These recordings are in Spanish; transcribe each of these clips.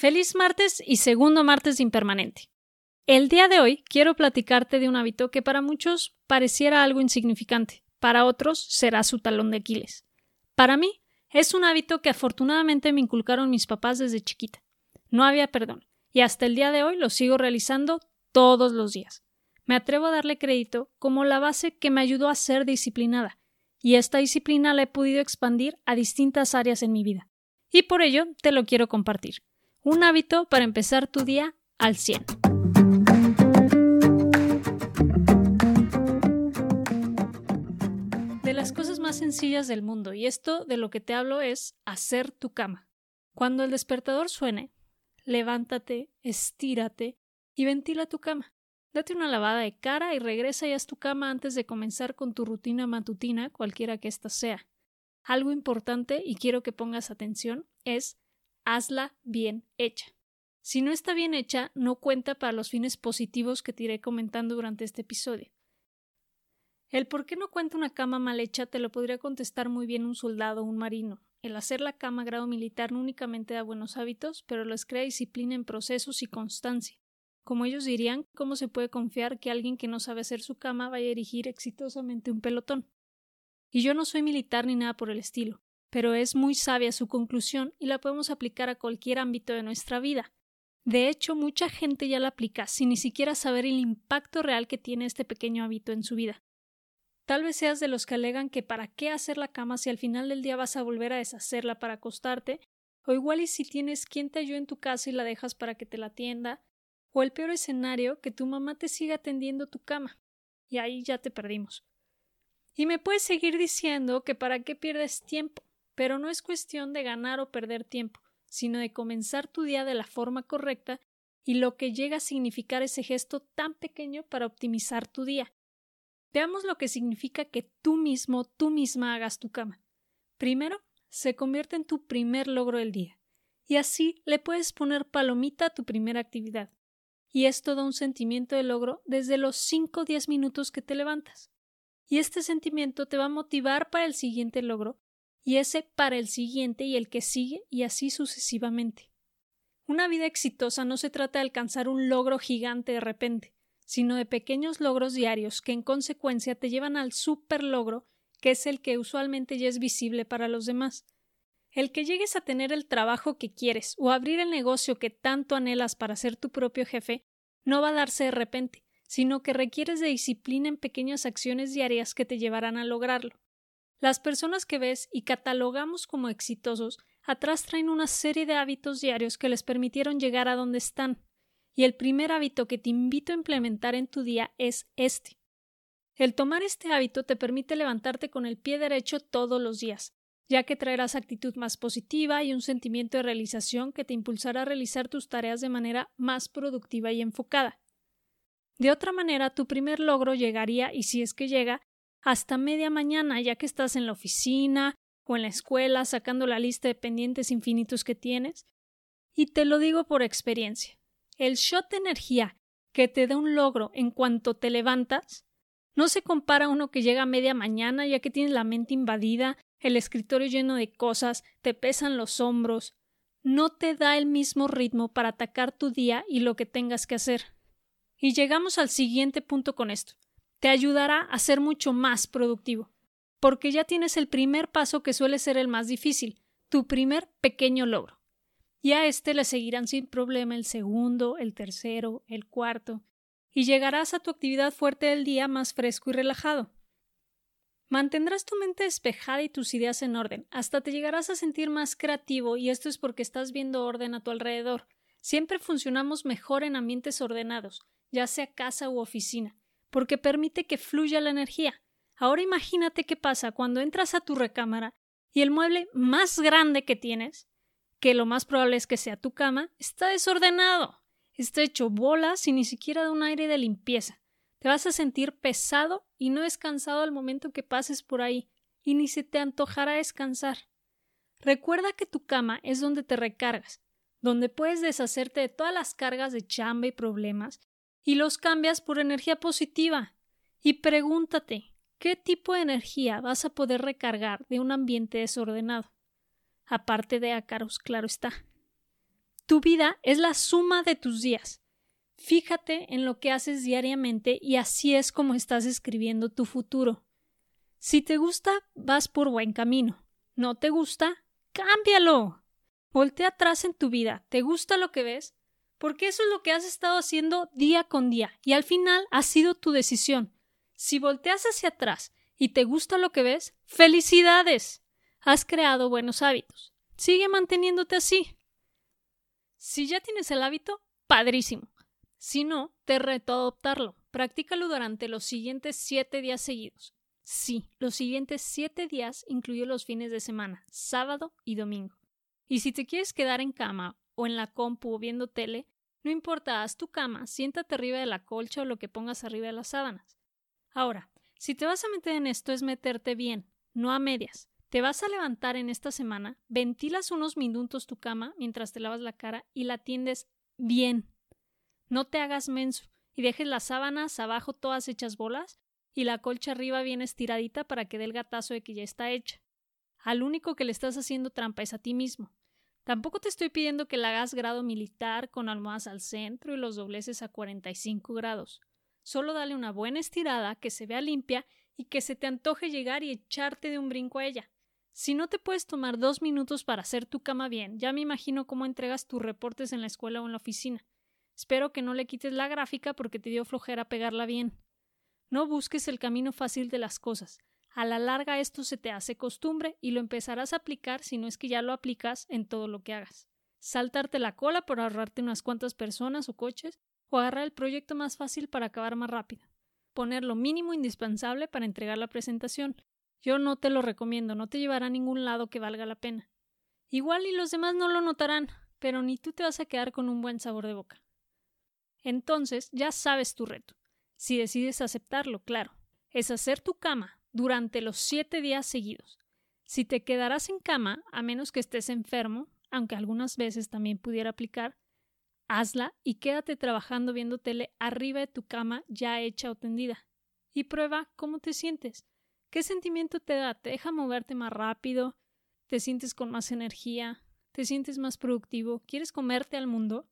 Feliz martes y segundo martes impermanente. El día de hoy quiero platicarte de un hábito que para muchos pareciera algo insignificante, para otros será su talón de Aquiles. Para mí es un hábito que afortunadamente me inculcaron mis papás desde chiquita. No había perdón, y hasta el día de hoy lo sigo realizando todos los días. Me atrevo a darle crédito como la base que me ayudó a ser disciplinada, y esta disciplina la he podido expandir a distintas áreas en mi vida. Y por ello te lo quiero compartir. Un hábito para empezar tu día al 100. De las cosas más sencillas del mundo, y esto de lo que te hablo es hacer tu cama. Cuando el despertador suene, levántate, estírate y ventila tu cama. Date una lavada de cara y regresa y haz tu cama antes de comenzar con tu rutina matutina, cualquiera que ésta sea. Algo importante, y quiero que pongas atención, es hazla bien hecha. Si no está bien hecha, no cuenta para los fines positivos que te iré comentando durante este episodio. El por qué no cuenta una cama mal hecha te lo podría contestar muy bien un soldado o un marino. El hacer la cama grado militar no únicamente da buenos hábitos, pero les crea disciplina en procesos y constancia. Como ellos dirían, ¿cómo se puede confiar que alguien que no sabe hacer su cama vaya a erigir exitosamente un pelotón? Y yo no soy militar ni nada por el estilo, pero es muy sabia su conclusión y la podemos aplicar a cualquier ámbito de nuestra vida. De hecho, mucha gente ya la aplica sin ni siquiera saber el impacto real que tiene este pequeño hábito en su vida. Tal vez seas de los que alegan que para qué hacer la cama si al final del día vas a volver a deshacerla para acostarte, o igual y si tienes quien te ayude en tu casa y la dejas para que te la atienda, o el peor escenario, que tu mamá te siga tendiendo tu cama. Y ahí ya te perdimos. Y me puedes seguir diciendo que para qué pierdes tiempo, pero no es cuestión de ganar o perder tiempo, sino de comenzar tu día de la forma correcta y lo que llega a significar ese gesto tan pequeño para optimizar tu día. Veamos lo que significa que tú mismo, tú misma hagas tu cama. Primero, se convierte en tu primer logro del día, y así le puedes poner palomita a tu primera actividad. Y esto da un sentimiento de logro desde los 5 o 10 minutos que te levantas y este sentimiento te va a motivar para el siguiente logro y ese para el siguiente y el que sigue y así sucesivamente. Una vida exitosa no se trata de alcanzar un logro gigante de repente, sino de pequeños logros diarios que en consecuencia te llevan al super logro que es el que usualmente ya es visible para los demás. El que llegues a tener el trabajo que quieres o abrir el negocio que tanto anhelas para ser tu propio jefe no va a darse de repente, sino que requieres de disciplina en pequeñas acciones diarias que te llevarán a lograrlo. Las personas que ves y catalogamos como exitosos atrás traen una serie de hábitos diarios que les permitieron llegar a donde están. Y el primer hábito que te invito a implementar en tu día es este. El tomar este hábito te permite levantarte con el pie derecho todos los días, ya que traerás actitud más positiva y un sentimiento de realización que te impulsará a realizar tus tareas de manera más productiva y enfocada. De otra manera, tu primer logro llegaría, y si es que llega, hasta media mañana, ya que estás en la oficina o en la escuela sacando la lista de pendientes infinitos que tienes. Y te lo digo por experiencia. El shot de energía que te da un logro en cuanto te levantas no se compara a uno que llega a media mañana ya que tienes la mente invadida, el escritorio lleno de cosas, te pesan los hombros. No te da el mismo ritmo para atacar tu día y lo que tengas que hacer. Y llegamos al siguiente punto con esto. Te ayudará a ser mucho más productivo, porque ya tienes el primer paso que suele ser el más difícil, tu primer pequeño logro. Y a este le seguirán sin problema el segundo, el tercero, el cuarto, y llegarás a tu actividad fuerte del día más fresco y relajado. Mantendrás tu mente despejada y tus ideas en orden, hasta te llegarás a sentir más creativo y esto es porque estás viendo orden a tu alrededor. Siempre funcionamos mejor en ambientes ordenados, ya sea casa u oficina, porque permite que fluya la energía. Ahora imagínate qué pasa cuando entras a tu recámara y el mueble más grande que tienes, que lo más probable es que sea tu cama, está desordenado, está hecho bolas y ni siquiera da un aire de limpieza. Te vas a sentir pesado y no descansado al momento que pases por ahí, y ni se te antojará descansar. Recuerda que tu cama es donde te recargas, donde puedes deshacerte de todas las cargas de chamba y problemas y los cambias por energía positiva. Y pregúntate, ¿qué tipo de energía vas a poder recargar de un ambiente desordenado? Aparte de ácaros, claro está. Tu vida es la suma de tus días. Fíjate en lo que haces diariamente y así es como estás escribiendo tu futuro. Si te gusta, vas por buen camino. ¿No te gusta? Cámbialo. Voltea atrás en tu vida. ¿Te gusta lo que ves? Porque eso es lo que has estado haciendo día con día y al final ha sido tu decisión. Si volteas hacia atrás y te gusta lo que ves, felicidades. Has creado buenos hábitos. Sigue manteniéndote así. Si ya tienes el hábito, padrísimo. Si no, te reto a adoptarlo. Practícalo durante los siguientes siete días seguidos. Sí, los siguientes siete días incluye los fines de semana, sábado y domingo. Y si te quieres quedar en cama o en la compu o viendo tele, no importa, haz tu cama, siéntate arriba de la colcha o lo que pongas arriba de las sábanas. Ahora, si te vas a meter en esto es meterte bien, no a medias. Te vas a levantar en esta semana, ventilas unos minutos tu cama mientras te lavas la cara y la tiendes bien. No te hagas menso y dejes las sábanas abajo todas hechas bolas y la colcha arriba bien estiradita para que dé el gatazo de que ya está hecha. Al único que le estás haciendo trampa es a ti mismo. Tampoco te estoy pidiendo que la hagas grado militar con almohadas al centro y los dobleces a 45 grados. Solo dale una buena estirada, que se vea limpia y que se te antoje llegar y echarte de un brinco a ella. Si no te puedes tomar dos minutos para hacer tu cama bien, ya me imagino cómo entregas tus reportes en la escuela o en la oficina. Espero que no le quites la gráfica porque te dio flojera pegarla bien. No busques el camino fácil de las cosas. A la larga esto se te hace costumbre y lo empezarás a aplicar si no es que ya lo aplicas en todo lo que hagas. Saltarte la cola por ahorrarte unas cuantas personas o coches o agarrar el proyecto más fácil para acabar más rápido. Poner lo mínimo indispensable para entregar la presentación. Yo no te lo recomiendo, no te llevará a ningún lado que valga la pena. Igual y los demás no lo notarán, pero ni tú te vas a quedar con un buen sabor de boca. Entonces ya sabes tu reto. Si decides aceptarlo, claro, es hacer tu cama durante los siete días seguidos. Si te quedarás en cama, a menos que estés enfermo, aunque algunas veces también pudiera aplicar, hazla y quédate trabajando viendo tele arriba de tu cama ya hecha o tendida. Y prueba cómo te sientes. ¿Qué sentimiento te da? ¿Te deja moverte más rápido? ¿Te sientes con más energía? ¿Te sientes más productivo? ¿Quieres comerte al mundo?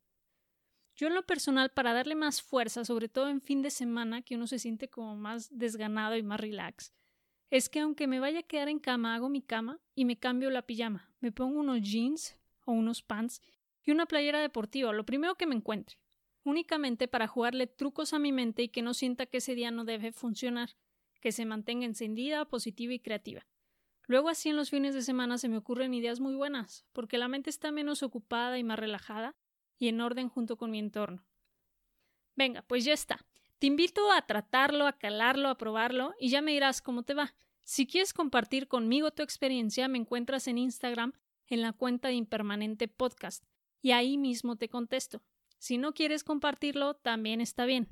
Yo en lo personal, para darle más fuerza, sobre todo en fin de semana, que uno se siente como más desganado y más relax, es que aunque me vaya a quedar en cama, hago mi cama y me cambio la pijama. Me pongo unos jeans o unos pants y una playera deportiva, lo primero que me encuentre, únicamente para jugarle trucos a mi mente y que no sienta que ese día no debe funcionar, que se mantenga encendida, positiva y creativa. Luego así en los fines de semana se me ocurren ideas muy buenas, porque la mente está menos ocupada y más relajada y en orden junto con mi entorno. Venga, pues ya está. Te invito a tratarlo, a calarlo, a probarlo y ya me dirás cómo te va. Si quieres compartir conmigo tu experiencia, me encuentras en Instagram en la cuenta de Impermanente Podcast y ahí mismo te contesto. Si no quieres compartirlo, también está bien.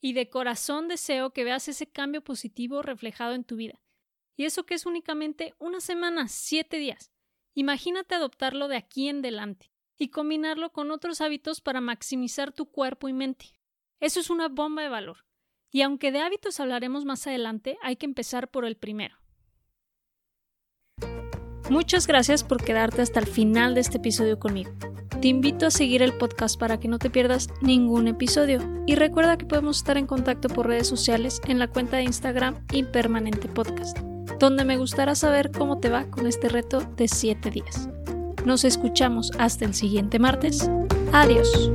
Y de corazón deseo que veas ese cambio positivo reflejado en tu vida. Y eso que es únicamente una semana, siete días. Imagínate adoptarlo de aquí en adelante y combinarlo con otros hábitos para maximizar tu cuerpo y mente. Eso es una bomba de valor. Y aunque de hábitos hablaremos más adelante, hay que empezar por el primero. Muchas gracias por quedarte hasta el final de este episodio conmigo. Te invito a seguir el podcast para que no te pierdas ningún episodio y recuerda que podemos estar en contacto por redes sociales en la cuenta de Instagram Impermanente Podcast, donde me gustará saber cómo te va con este reto de 7 días. Nos escuchamos hasta el siguiente martes. Adiós.